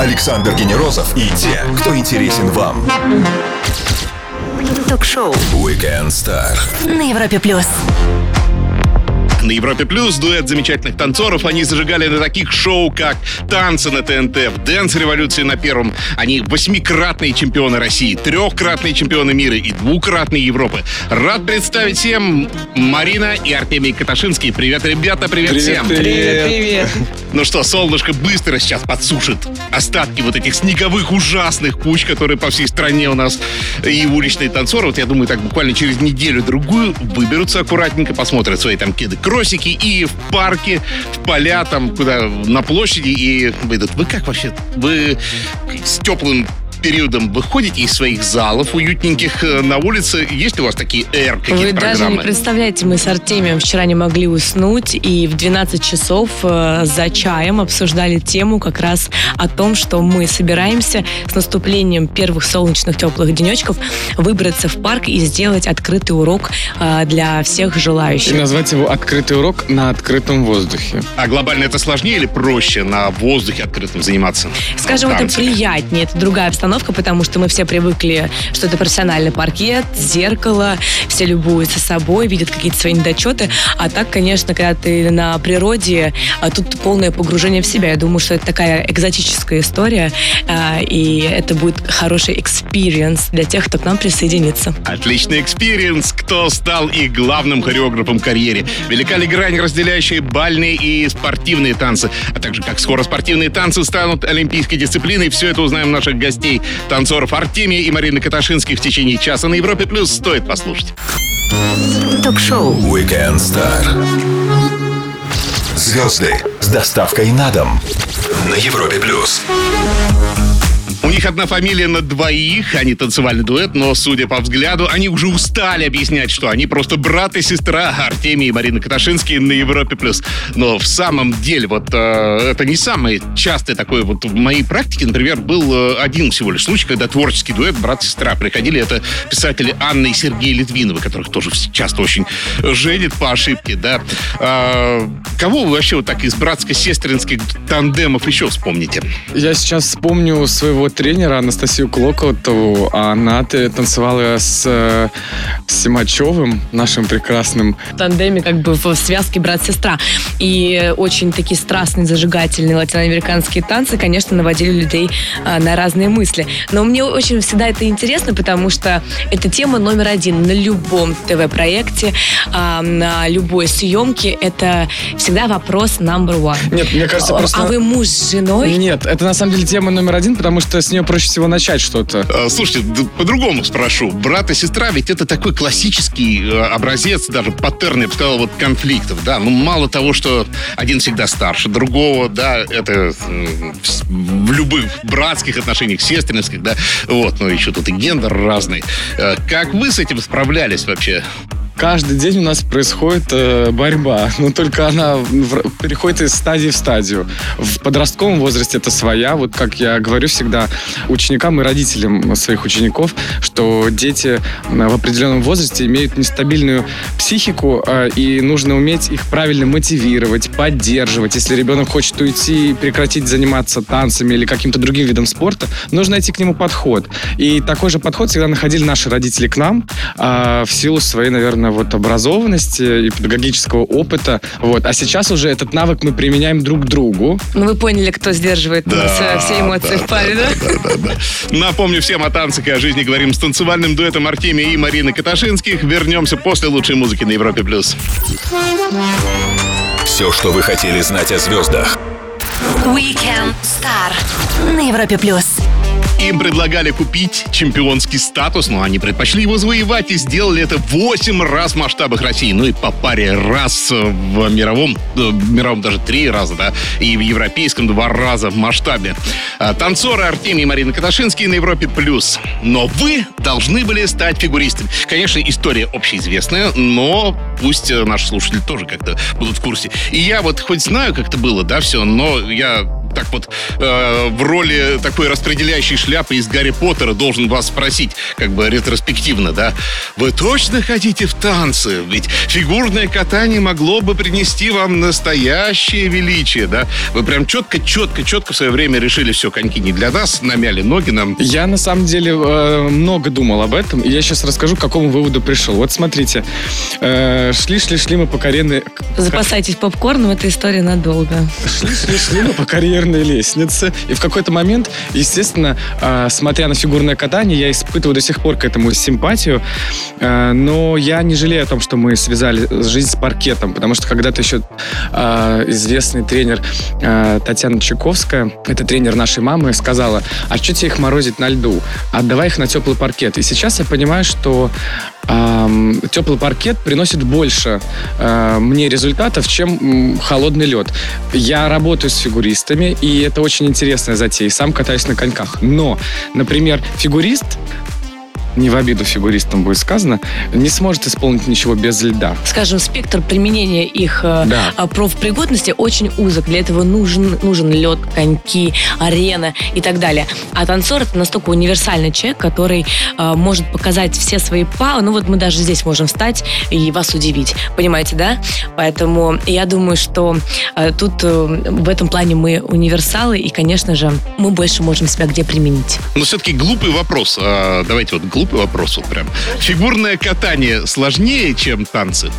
Александр Генерозов и те, кто интересен вам. Ток-шоу Weekend Star. на Европе плюс. На Европе Плюс дуэт замечательных танцоров. Они зажигали на таких шоу, как «Танцы на ТНТ», в «Дэнс-революции» на Первом. Они восьмикратные чемпионы России, трехкратные чемпионы мира и двукратные Европы. Рад представить всем Марина и Артемий Каташинский. Привет, ребята, привет, Привет, всем. привет. Привет. Ну что, солнышко быстро сейчас подсушит остатки вот этих снеговых ужасных куч, которые по всей стране у нас и уличные танцоры. Вот я думаю, так буквально через неделю-другую выберутся аккуратненько, посмотрят свои там кеды, кросики и в парке, в поля там, куда на площади и выйдут. Вы как вообще? Вы с теплым периодом выходите из своих залов уютненьких э, на улице? Есть ли у вас такие R какие-то Вы даже не представляете, мы с Артемием вчера не могли уснуть, и в 12 часов э, за чаем обсуждали тему как раз о том, что мы собираемся с наступлением первых солнечных теплых денечков выбраться в парк и сделать открытый урок э, для всех И желающих. назвать его «Открытый урок на открытом воздухе». А глобально это сложнее или проще на воздухе открытом заниматься? Скажем, это приятнее, это другая обстановка, потому что мы все привыкли, что это профессиональный паркет, зеркало, все любуются собой, видят какие-то свои недочеты. А так, конечно, когда ты на природе, а тут полное погружение в себя. Я думаю, что это такая экзотическая история, а, и это будет хороший experience для тех, кто к нам присоединится. Отличный experience. Кто стал их главным хореографом карьере? Велика ли грань, разделяющая бальные и спортивные танцы? А также, как скоро спортивные танцы станут олимпийской дисциплиной? Все это узнаем у наших гостей, танцоров Артемия и Марины Каташинских в течение часа на Европе+. плюс. Стоит послушать. Ток-шоу Weekend Star. Звезды с доставкой на дом на Европе плюс. У них одна фамилия на двоих, они танцевальный дуэт, но, судя по взгляду, они уже устали объяснять, что они просто брат и сестра Артемий и Марина Каташинские на Европе+. плюс. Но в самом деле, вот э, это не самый частый такой вот в моей практике, например, был э, один всего лишь случай, когда творческий дуэт брат-сестра приходили. Это писатели Анна и Сергей Литвиновы, которых тоже часто очень женят по ошибке, да. А, кого вы вообще вот так из братско-сестринских тандемов еще вспомните? Я сейчас вспомню своего тренера Анастасию Клокотову. Она танцевала с э, Симачевым, нашим прекрасным. в тандеме, как бы в связке брат-сестра. И очень такие страстные, зажигательные латиноамериканские танцы, конечно, наводили людей а, на разные мысли. Но мне очень всегда это интересно, потому что это тема номер один на любом ТВ-проекте, а, на любой съемке. Это всегда вопрос number one. Нет, мне кажется, А- просто... А вы муж с женой? Нет, это на самом деле тема номер один, потому что с нее проще всего начать что-то. Э, Слушайте, по-другому спрошу. Брат и сестра, ведь это такой классический э, образец, даже паттерн, я бы сказал, вот конфликтов, да. Ну, мало того, что один всегда старше другого, да, это м, в любых братских отношениях, сестринских, да, вот, но еще тут и гендер разный. Э, Как вы с этим справлялись вообще? Каждый день у нас происходит э, борьба, но только она в- переходит из стадии в стадию. В подростковом возрасте это своя. Вот как я говорю всегда ученикам и родителям своих учеников, что дети э, в определенном возрасте имеют нестабильную психику, э, и нужно уметь их правильно мотивировать, поддерживать. Если ребенок хочет уйти и прекратить заниматься танцами или каким-то другим видом спорта, нужно найти к нему подход. И такой же подход всегда находили наши родители к нам а, в силу своей, наверное, вот образованности и педагогического опыта. Вот. А сейчас уже этот навык мы применяем друг к другу. Ну, вы поняли, кто сдерживает у нас, э, все эмоции в паре, да? Напомню всем о танцах и о жизни говорим с танцевальным дуэтом Артемия и Марины Каташинских. Вернемся после лучшей музыки на Европе+. плюс. Все, что вы хотели знать о звездах. Weekend Star на Европе плюс. Им предлагали купить чемпионский статус, но они предпочли его завоевать и сделали это 8 раз в масштабах России. Ну и по паре раз в мировом, э, в мировом даже три раза, да, и в европейском два раза в масштабе. А, Танцоры Артемий и Марина Каташинские на Европе+. плюс. Но вы должны были стать фигуристами. Конечно, история общеизвестная, но пусть э, наши слушатели тоже как-то будут в курсе. И я вот хоть знаю, как это было, да, все, но я так вот э, в роли такой распределяющей шляпы из Гарри Поттера должен вас спросить, как бы ретроспективно, да? Вы точно хотите в танцы? Ведь фигурное катание могло бы принести вам настоящее величие, да? Вы прям четко, четко, четко в свое время решили, все, коньки не для нас, намяли ноги нам. Я на самом деле э, много думал об этом, и я сейчас расскажу, к какому выводу пришел. Вот смотрите, э, шли, шли, шли мы по карьерной... Запасайтесь попкорном, эта история надолго. Шли, шли, шли мы по карьерной лестнице, и в какой-то момент, естественно, э, смотря на фигурное катание, я испытываю до сих пор к этому симпатию, э, но я не жалею о том, что мы связали жизнь с паркетом, потому что когда-то еще э, известный тренер Татьяна Чайковская, это тренер нашей мамы, сказала, а что тебе их морозить на льду? Отдавай их на теплый паркет. И сейчас я понимаю, что теплый паркет приносит больше э, мне результатов, чем холодный лед. Я работаю с фигуристами, и это очень интересная затея. Сам катаюсь на коньках. Но, например, фигурист не в обиду фигуристам будет сказано, не сможет исполнить ничего без льда. Скажем, спектр применения их э, Да. а, профпригодности очень узок. Для этого нужен, нужен лед, коньки, арена и так далее. А танцор это настолько универсальный человек, который э, может показать все свои палы. Ну вот мы даже здесь можем встать и вас удивить. Понимаете, да? Поэтому я думаю, что э, тут э, в этом плане мы универсалы, и, конечно же, мы больше можем себя где применить. Но все-таки глупый вопрос. А, давайте вот глупый вопрос вот прям. Фигурное катание сложнее, чем танцы?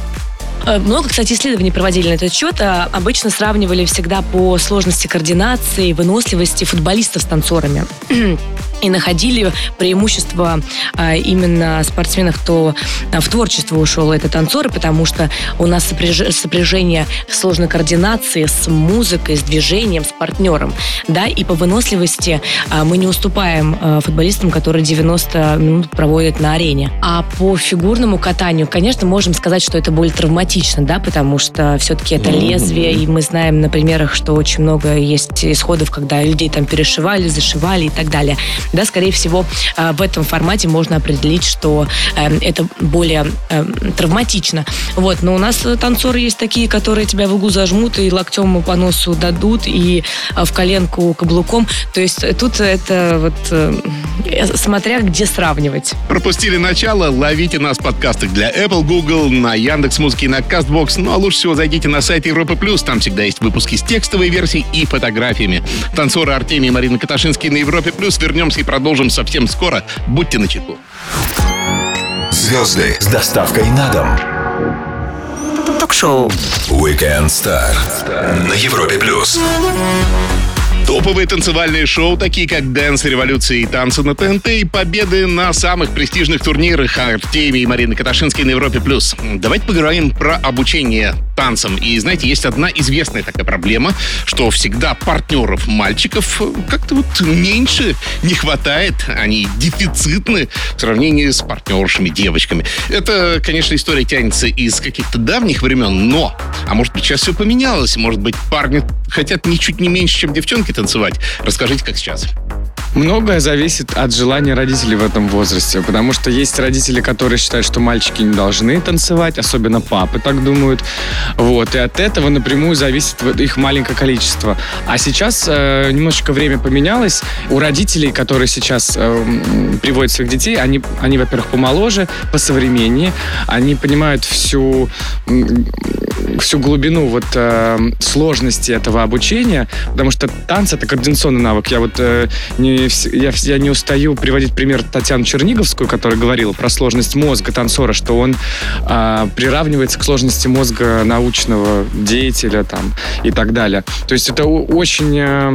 Э, Много, кстати, исследований проводили на этот счет. А, Обычно сравнивали всегда по сложности координации, выносливости футболистов с танцорами. И находили преимущество а, именно спортсменов, кто а, в творчество ушел, это танцоры, потому что у нас сопряж- сопряжение сложной координации с музыкой, с движением, с партнером. Да, и по выносливости а, мы не уступаем а, футболистам, которые 90 минут проводят на арене. А по фигурному катанию, конечно, можем сказать, что это более травматично, да, потому что все-таки это лезвие, и мы знаем на примерах, что очень много есть исходов, когда людей там перешивали, зашивали и так далее. Да, скорее всего, а, в этом формате можно определить, что э, это более э, травматично. Вот, но у нас э, танцоры есть такие, которые тебя в углу зажмут и локтем по носу дадут, и э, в коленку каблуком. То есть э, тут это вот э, смотря где сравнивать. Пропустили начало? Ловите нас в подкастах для Apple, Google, на Яндекс Музыки на Castbox. Ну а лучше всего зайдите на сайт Европы Плюс. Там всегда есть выпуски с текстовой версией и фотографиями. Танцоры Артемий и Марина Каташинские на Европе Плюс. Вернемся и продолжим совсем скоро. Будьте начеку. Звезды с доставкой на дом. Ток-шоу. Weekend Star на Европе плюс. Топовые танцевальные шоу, такие как «Дэнс Революции» и «Танцы на ТНТ» и победы на самых престижных турнирах Артемии и Марины Каташинской на Европе+. плюс. Давайте поговорим про обучение танцам. И, знаете, есть одна известная такая проблема, что всегда партнеров мальчиков как-то вот меньше не хватает. Они дефицитны в сравнении с партнершами, девочками. Это, конечно, история тянется из каких-то давних времен, но... А может быть, сейчас все поменялось? Может быть, парни хотят ничуть не меньше, чем девчонки танцевать? Расскажите, как сейчас. Многое зависит от желания родителей в этом возрасте, потому что есть родители, которые считают, что мальчики не должны танцевать, особенно папы так думают. Вот, и от этого напрямую зависит их маленькое количество. А сейчас э, немножечко время поменялось. У родителей, которые сейчас э, приводят своих детей, они, они во-первых, помоложе, посовременнее, они понимают всю всю глубину вот э, сложности этого обучения, потому что танцы это координационный навык. Я вот э, не, я, я не устаю приводить пример Татьяну Черниговскую, которая говорила про сложность мозга танцора, что он э, приравнивается к сложности мозга научного деятеля там и так далее. То есть это очень э,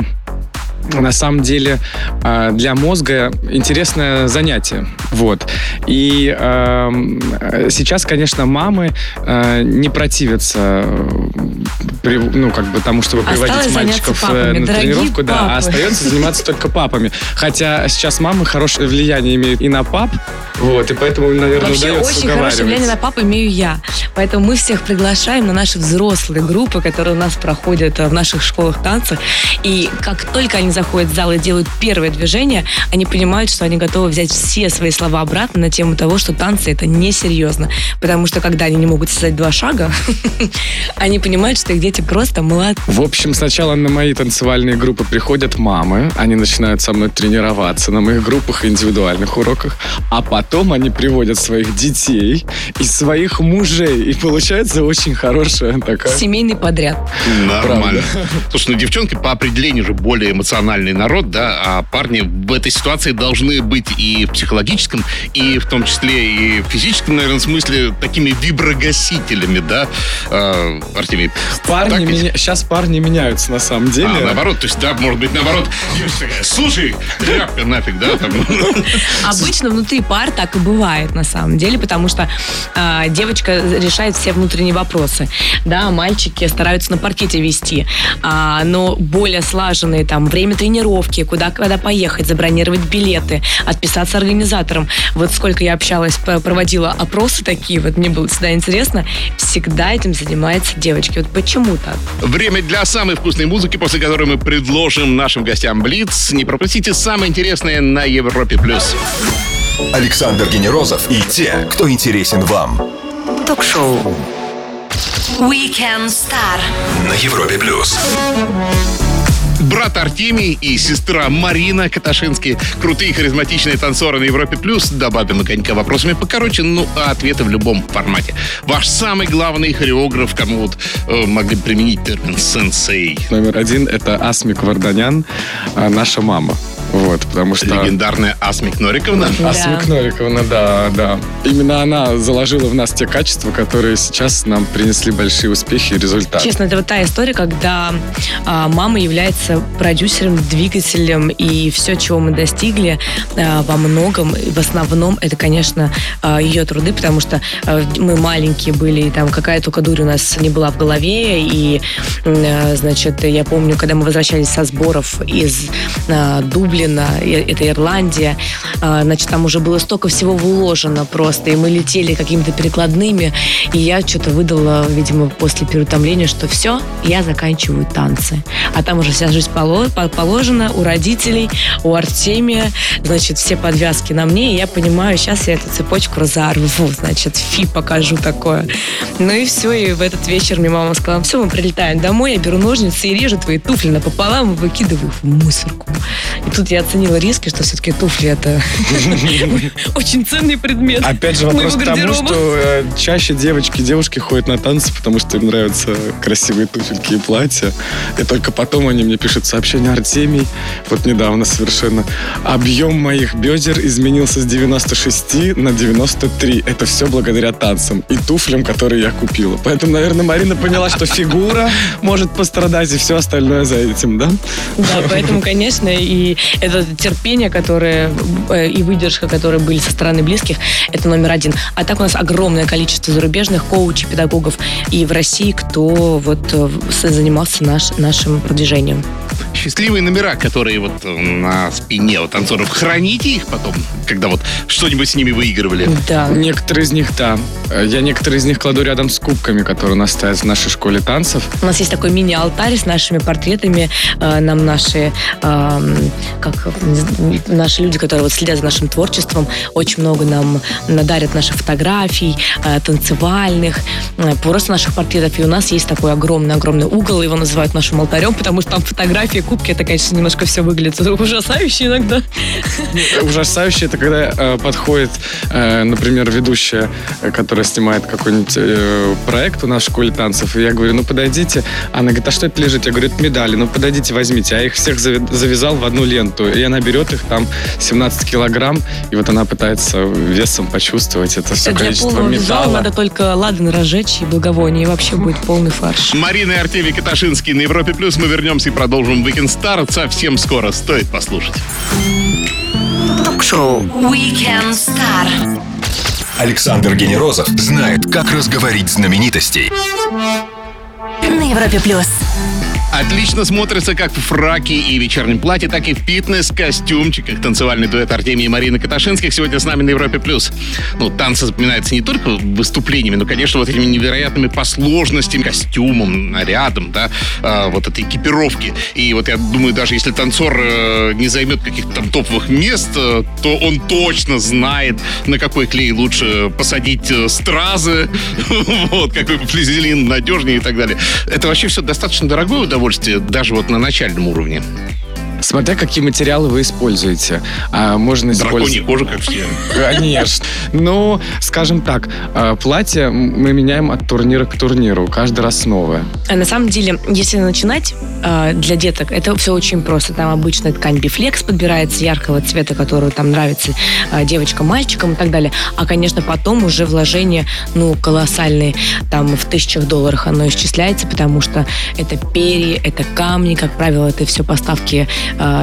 на самом деле э, для мозга интересное занятие. Вот. И э, сейчас, конечно, мамы э, не противятся при- ну, как бы тому, чтобы Осталось приводить мальчиков э, папами. на тренировку, да, а остается заниматься только папами. Хотя сейчас мамы хорошее влияние имеют и на пап, вот, и поэтому, наверное, Вообще очень хорошее влияние на папу имею я. Поэтому мы всех приглашаем на наши взрослые группы, которые у нас проходят э, в наших школах танцев. И как только они заходят в зал и делают первое движение, они понимают, что они готовы взять все свои слова обратно на тему того, что танцы это несерьезно. Потому что когда они не могут создать два шага, они понимают, что их дети просто молодцы. В общем, сначала на мои танцевальные группы приходят мамы, они начинают со мной тренироваться на моих группах и индивидуальных уроках, а потом они приводят своих детей и своих мужей, и получается очень хорошая такая... Семейный подряд. Нормально. Слушай, ну девчонки по определению же более эмоциональный народ, да, а парни в этой ситуации должны быть и в психологическом, и в том числе и в физическом, наверное, смысле такими виброгасителями, да, э, Артемий? Парни меня... Сейчас парни меняются на самом деле. А, наоборот, то есть, да, может быть, наоборот. Слушай, тряпка нафиг, да, там. Обычно внутри пар так и бывает на самом деле, потому что а, девочка решает все внутренние вопросы. Да, мальчики стараются на паркете вести, а, но более слаженные там время тренировки, куда когда поехать, забронировать билеты, отписаться организаторам. Вот сколько я общалась, проводила опросы такие, вот мне было всегда интересно, всегда этим занимаются девочки. Вот почему так? Время для самой вкусной музыки, после которой мы предложим нашим гостям Блиц. Не пропустите самое интересное на Европе+. плюс. Александр Генерозов и те, кто интересен вам. Ток-шоу. Weekend Star. На Европе плюс. Брат Артемий и сестра Марина Каташинские. Крутые харизматичные танцоры на Европе+. плюс. Добавим мы конька вопросами покороче, ну а ответы в любом формате. Ваш самый главный хореограф, кому вот э, могли применить термин «сенсей». Номер один — это Асмик Варданян, а, наша мама. Вот, потому что... Легендарная Асмик Нориковна. Асмик Новиковна, да, да. Именно она заложила в нас те качества, которые сейчас нам принесли большие успехи и результаты. Честно, это вот та история, когда а, мама является продюсером, двигателем, и все, чего мы достигли а, во многом, в основном, это, конечно, а, ее труды, потому что а, мы маленькие были, и там какая только дурь у нас не была в голове, и, а, значит, я помню, когда мы возвращались со сборов из а, Дублина, это Ирландия, а, значит, там уже было столько всего вложено просто, и мы летели какими-то перекладными, и я что-то выдала, видимо, после переутомления, что все, я заканчиваю танцы. А там уже вся жизнь поло- по- положена у родителей, у Артемия, значит, все подвязки на мне, и я понимаю, сейчас я эту цепочку разорву, значит, фи покажу такое. Ну и все, и в этот вечер мне мама сказала, все, мы прилетаем домой, я беру ножницы и режу твои туфли напополам и выкидываю в мусорку. И тут я оценила риски, что все-таки туфли это очень ценный предмет. Опять же, вопрос к тому, что э, чаще девочки и девушки ходят на танцы, потому что им нравятся красивые туфельки и платья. И только потом они мне пишут сообщение Артемий. Вот недавно совершенно. Объем моих бедер изменился с 96 на 93. Это все благодаря танцам и туфлям, которые я купила. Поэтому, наверное, Марина поняла, что фигура может пострадать и все остальное за этим, да? Да, поэтому, конечно, и это терпение, которое э, и выдержка, которые были со стороны близких, это номер один. А так у нас огромное количество зарубежных коучей, педагогов и в России, кто вот э, занимался наш, нашим продвижением. Счастливые номера, которые вот э, на спине у танцоров. Храните их потом, когда вот что-нибудь с ними выигрывали. Да. Некоторые из них, да. Э, Я некоторые из них кладу рядом с кубками, которые у нас стоят в нашей школе танцев. У нас есть такой мини-алтарь с нашими портретами. Э, Нам наши, эм, как, наши люди, которые вот следят за нашим творчеством, очень много нам надарят наших фотографий, танцевальных, просто наших портретов. И у нас есть такой огромный-огромный угол, его называют нашим алтарем, потому что там фотографии, кубки, это, конечно, немножко все выглядит ужасающе иногда. Ужасающе это когда э, подходит, э, например, ведущая, э, которая снимает какой-нибудь э, проект у нас в школе танцев, и я говорю, ну подойдите. Она говорит, а что это лежит? Я говорю, это медали, ну подойдите, возьмите. А я их всех завязал в одну ленту, и она берет их там 17 килограмм, и вот она пытается весом почувствовать это все Для количество полного металла. надо только ладан разжечь и благовоние, и вообще будет полный фарш. Марина и Артемий Каташинский на Европе Плюс. Мы вернемся и продолжим Weekend Star совсем скоро. Стоит послушать. Ток-шоу. Weekend Star. Александр Генерозов знает, как разговорить знаменитостей. На Европе плюс. Отлично смотрится как в фраке и вечернем платье, так и в фитнес-костюмчиках. Танцевальный дуэт Артемия и Марины Каташинских сегодня с нами на Европе+. плюс. Ну, танцы запоминаются не только выступлениями, но, конечно, вот этими невероятными по сложности, костюмом, нарядом, да, а, вот этой экипировки. И вот я думаю, даже если танцор э, не займет каких-то там топовых мест, э, то он точно знает, на какой клей лучше посадить э, стразы, вот, какой флизелин надежнее и так далее. Это вообще все достаточно дорогое удовольствие удовольствие даже вот на начальном уровне. Смотря какие материалы вы используете. А, можно использовать... Драконья кожа, как все. Конечно. Ну, скажем так, а, платье мы меняем от турнира к турниру. Каждый раз новое. А на самом деле, если начинать а, для деток, это все очень просто. Там обычная ткань бифлекс подбирается яркого цвета, который там нравится а, девочкам, мальчикам и так далее. А, конечно, потом уже вложение, ну, колоссальные. Там в тысячах долларов оно исчисляется, потому что это перья, это камни, как правило, это все поставки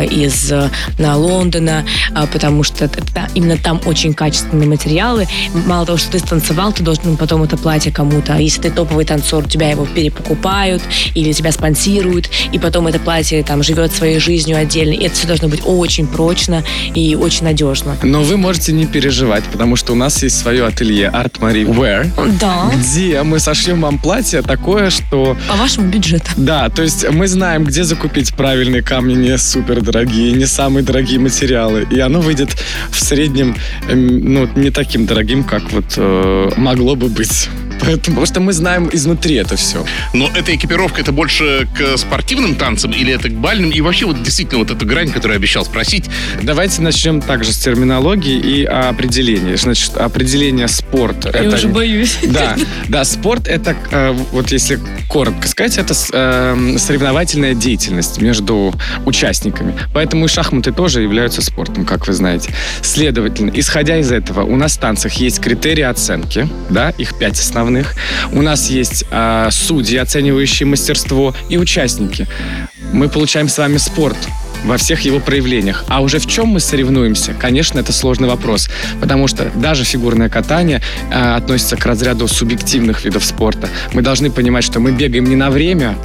из э, на Лондона, э, потому что именно там очень качественные материалы. Мало того, что ты станцевал, ты должен потом это платье кому-то. А если ты топовый танцор, тебя его перепокупают или тебя спонсируют, и потом это платье там живет своей жизнью отдельно. И это все должно быть очень прочно и очень надежно. Но вы можете не переживать, потому что у нас есть свое ателье Art Marie Wear, да. где мы сошьем вам платье такое, что... По вашему бюджету. Да, то есть мы знаем, где закупить правильные камни, не супер дорогие, не самые дорогие материалы. И оно выйдет в среднем, эм, ну, не таким дорогим, как вот э, могло бы быть. Поэтому, потому что мы знаем изнутри это все. Но эта экипировка, это больше к спортивным танцам или это к бальным? И вообще вот действительно вот эту грань, которую я обещал спросить. Давайте начнем также с терминологии и определения. Значит, определение спорт. Я это, уже боюсь. Да, да, спорт это, э, вот если коротко сказать, это э, соревновательная деятельность между участниками. Поэтому и шахматы тоже являются спортом, как вы знаете. Следовательно, исходя из этого, у нас в танцах есть критерии оценки, да, их пять основных основных. У нас есть э, судьи, оценивающие мастерство, и участники. Мы получаем с вами спорт во всех его проявлениях. А уже в чем мы соревнуемся? Конечно, это сложный вопрос, потому что даже фигурное катание э, относится к разряду субъективных видов спорта. Мы должны понимать, что мы бегаем не на время,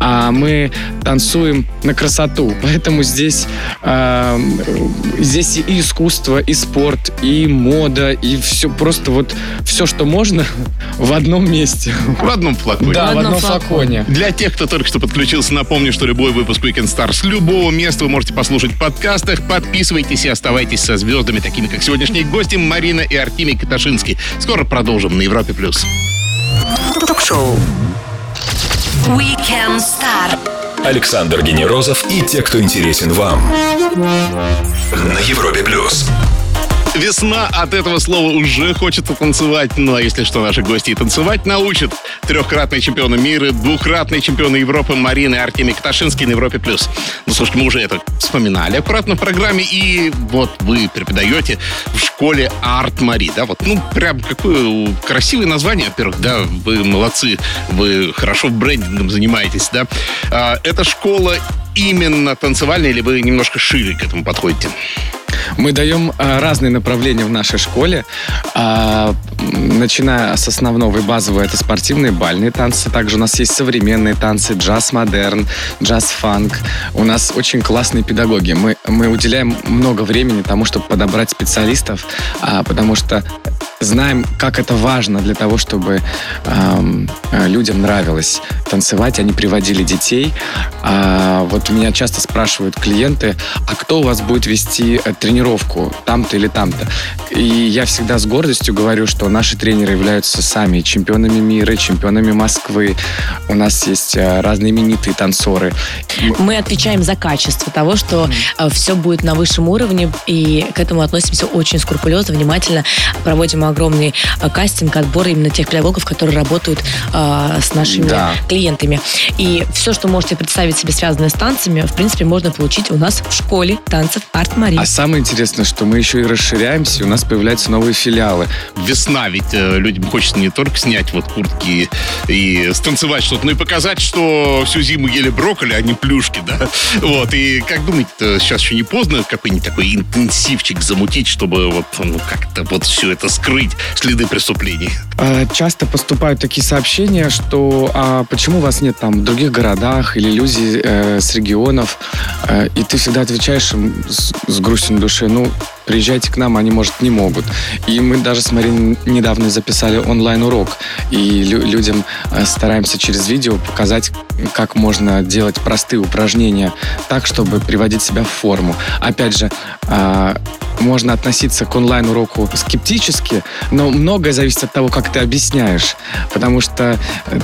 а мы танцуем на красоту. Поэтому здесь, э, здесь и искусство, и спорт, и мода, и все просто вот все, что можно в одном месте. В одном флаконе. Да, в, в одном флаконе. Для тех, кто только что подключился, напомню, что любой выпуск Weekend Star с любого места вы можете послушать в подкастах. Подписывайтесь и оставайтесь со звездами, такими как сегодняшние гости Марина и Артемий Каташинский. Скоро продолжим на Европе+. плюс. Ток-шоу Weekend Star. Александр Генерозов и те, кто интересен вам. На Европе плюс. Весна от этого слова уже хочется танцевать. Ну а если что, наши гости и танцевать научат. Трехкратный чемпион мира, двухкратный чемпион Европы Марина и Артемий Кташинский на Европе+. плюс. Ну, слушайте, мы уже это вспоминали аккуратно в программе. И вот вы преподаете в школе Арт Мари, да? Вот, ну, прям какое красивое название, во-первых, да, вы молодцы, вы хорошо брендингом занимаетесь, да? А, это школа именно танцевальная или вы немножко шире к этому подходите? Мы даем а, разные направления в нашей школе, а, начиная с основного и базового, это спортивные бальные танцы. Также у нас есть современные танцы, джаз-модерн, джаз-фанк. У нас очень классные педагоги. Мы, мы уделяем много времени тому, чтобы подобрать специалистов, а, потому что знаем, как это важно для того, чтобы людям нравилось танцевать. Они приводили детей. А, вот меня часто спрашивают клиенты, а кто у вас будет вести э, тренировку там-то или там-то? И я всегда с гордостью говорю, что наши тренеры являются сами чемпионами мира, чемпионами Москвы. У нас есть э, разные именитые танцоры. Мы отвечаем за качество того, что mm. все будет на высшем уровне, и к этому относимся очень скрупулезно, внимательно. Проводим огромный кастинг, отбор именно тех педагогов, которые работают э, с нашими да. клиентами. И все, что можете представить себе связанное с танцами, в принципе, можно получить у нас в школе танцев Арт Мари. А самое интересное, что мы еще и расширяемся, и у нас появляются новые филиалы. Весна, ведь э, людям хочется не только снять вот куртки и станцевать что-то, но и показать, что всю зиму ели брокколи, а не плюшки, да? Вот, и как думаете, сейчас еще не поздно какой-нибудь такой интенсивчик замутить, чтобы вот, ну, как-то вот все это скрыть скрыть следы преступлений? Э, часто поступают такие сообщения, что а почему вас нет там в других городах или люди э, с регионов, э, и ты всегда отвечаешь им с, с грустью на душе, ну, приезжайте к нам, они, может, не могут. И мы даже с Мариной недавно записали онлайн-урок, и лю- людям э, стараемся через видео показать, как можно делать простые упражнения так, чтобы приводить себя в форму. Опять же, э, можно относиться к онлайн-уроку скептически, но многое зависит от того, как ты объясняешь. Потому что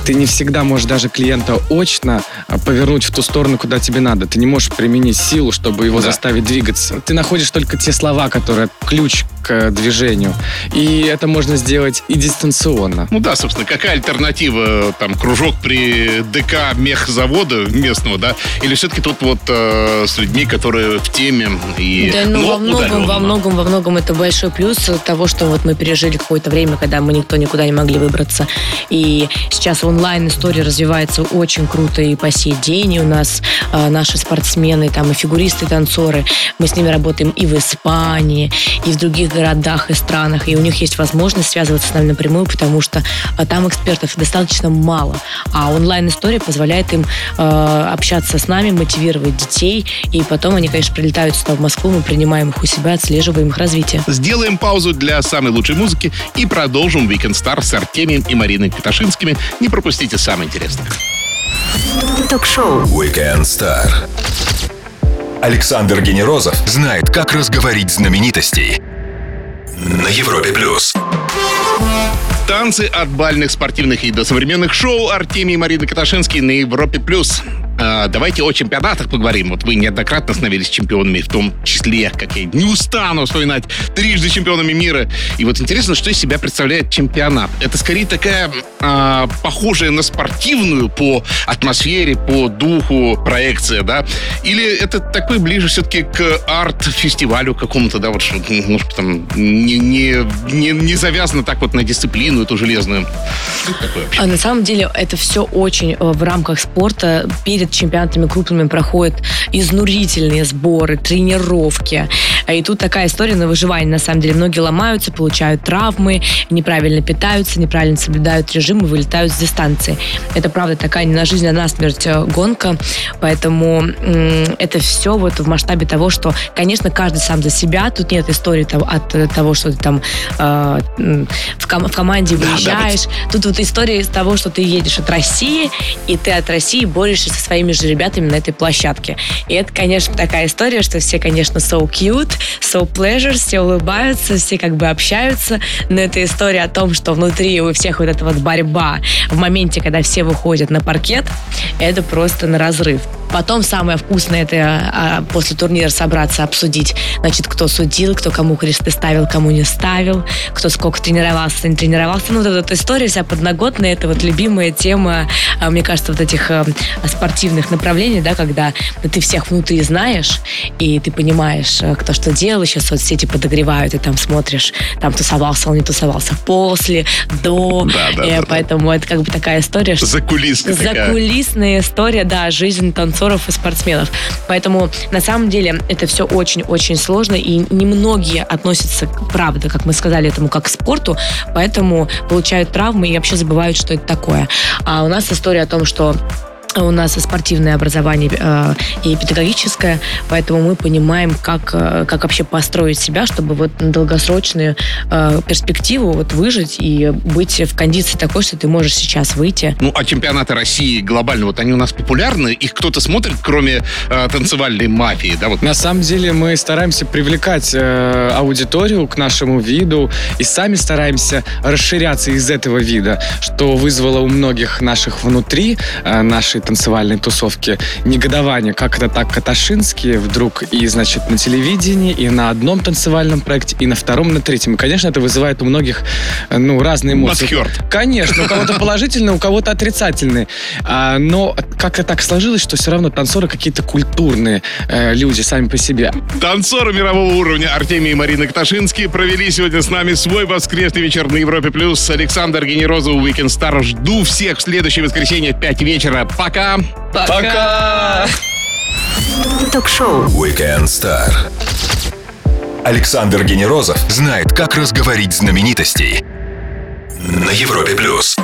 ты не всегда можешь даже клиента очно а, повернуть в ту сторону, куда тебе надо. Ты не можешь применить силу, чтобы его да. заставить двигаться. Ты находишь только те слова, которые ключ к движению. И это можно сделать и дистанционно. Ну да, собственно, какая альтернатива? Там кружок при ДК мехзавода местного, да? Или все-таки тут вот э, с людьми, которые в теме и да, ну, во многом, во многом, во многом это большой плюс того, что вот мы пережили какое-то время, когда мы никто никуда не могли выбраться. И сейчас онлайн история развивается очень круто и по сей день. И у нас э, наши спортсмены, там и фигуристы, и танцоры, мы с ними работаем и в Испании, и в других городах и странах. И у них есть возможность связываться с нами напрямую, потому что э, там экспертов достаточно мало. А онлайн-история позволяет им э, общаться с нами, мотивировать детей. И потом они, конечно, прилетают сюда в Москву, мы принимаем их у себя, отслеживаем их развитие. Сделаем паузу для самой лучшей музыки и продолжим Weekend Star с Артемием и Мариной Каташинскими. Не пропустите самое интересное. Ток-шоу Weekend Star. Александр Генерозов знает, как разговорить знаменитостей на Европе плюс. Танцы от бальных спортивных и до современных шоу Артемий и Марина Каташинский на Европе плюс. А, давайте о чемпионатах поговорим. Вот вы неоднократно становились чемпионами, в том числе, как я не устану вспоминать, трижды чемпионами мира. И вот интересно, что из себя представляет чемпионат. Это скорее такая а, похожая на спортивную по атмосфере, по духу проекция, да? Или это такой ближе все-таки к арт-фестивалю какому-то, да, вот что, может, там не, не, не, не завязано так вот на дисциплину эту железную. А на самом деле это все очень э, в рамках спорта перед чемпионатами крупными проходят изнурительные сборы, тренировки. И тут такая история на выживание. На самом деле многие ломаются, получают травмы, неправильно питаются, неправильно соблюдают режим и вылетают с дистанции. Это правда такая не на жизнь, а на смерть э, гонка. Поэтому это все вот в масштабе того, что, конечно, каждый сам за себя. Тут нет истории там, от того, что ты там э, в, ком- в команде выезжаешь. Да, да, Тут вот история из того, что ты едешь от России, и ты от России борешься со своими же ребятами на этой площадке. И это, конечно, такая история, что все, конечно, so cute, so pleasure, все улыбаются, все как бы общаются, но это история о том, что внутри у всех вот эта вот борьба в моменте, когда все выходят на паркет, это просто на разрыв. Потом самое вкусное это а, после турнира собраться, обсудить, значит, кто судил, кто кому кресты ставил, кому не ставил, кто сколько тренировался, не тренировался. Ну, вот эта история вся подноготная, это вот любимая тема, а, мне кажется, вот этих а, спортивных направлений, да, когда ты всех внутри знаешь, и ты понимаешь, кто что делал, еще соцсети подогревают, и там смотришь, там тусовался он, не тусовался после, до. Да, да, э, да, поэтому да. это как бы такая история. Закулисная. Закулисная история, да, жизнь танцоров и спортсменов. Поэтому на самом деле это все очень-очень сложно, и немногие относятся, правда, как мы сказали, этому как к спорту, поэтому получают травмы и вообще забывают, что это такое. А у нас история о том, что у нас спортивное образование э, и педагогическое, поэтому мы понимаем, как, э, как вообще построить себя, чтобы вот на долгосрочную э, перспективу вот выжить и быть в кондиции такой, что ты можешь сейчас выйти. Ну, а чемпионаты России глобально, вот они у нас популярны? Их кто-то смотрит, кроме э, танцевальной мафии, да? Вот. На самом деле мы стараемся привлекать э, аудиторию к нашему виду и сами стараемся расширяться из этого вида, что вызвало у многих наших внутри, э, нашей танцевальной тусовки негодование, как это так Каташинские вдруг и, значит, на телевидении, и на одном танцевальном проекте, и на втором, и на третьем. И, конечно, это вызывает у многих, э, ну, разные эмоции. Басхерт. Конечно, у кого-то положительные, у кого-то отрицательные. А, но как-то так сложилось, что все равно танцоры какие-то культурные э, люди сами по себе. Танцоры мирового уровня Артемий и Марина Кташинские провели сегодня с нами свой воскресный вечер на Европе+. плюс. Александр Генерозов, Weekend Star. Жду всех в следующее воскресенье в 5 вечера. Пока! Пока. Пока. Ток-шоу Weekend Star. Александр Генерозов знает, как разговорить знаменитостей на Европе плюс.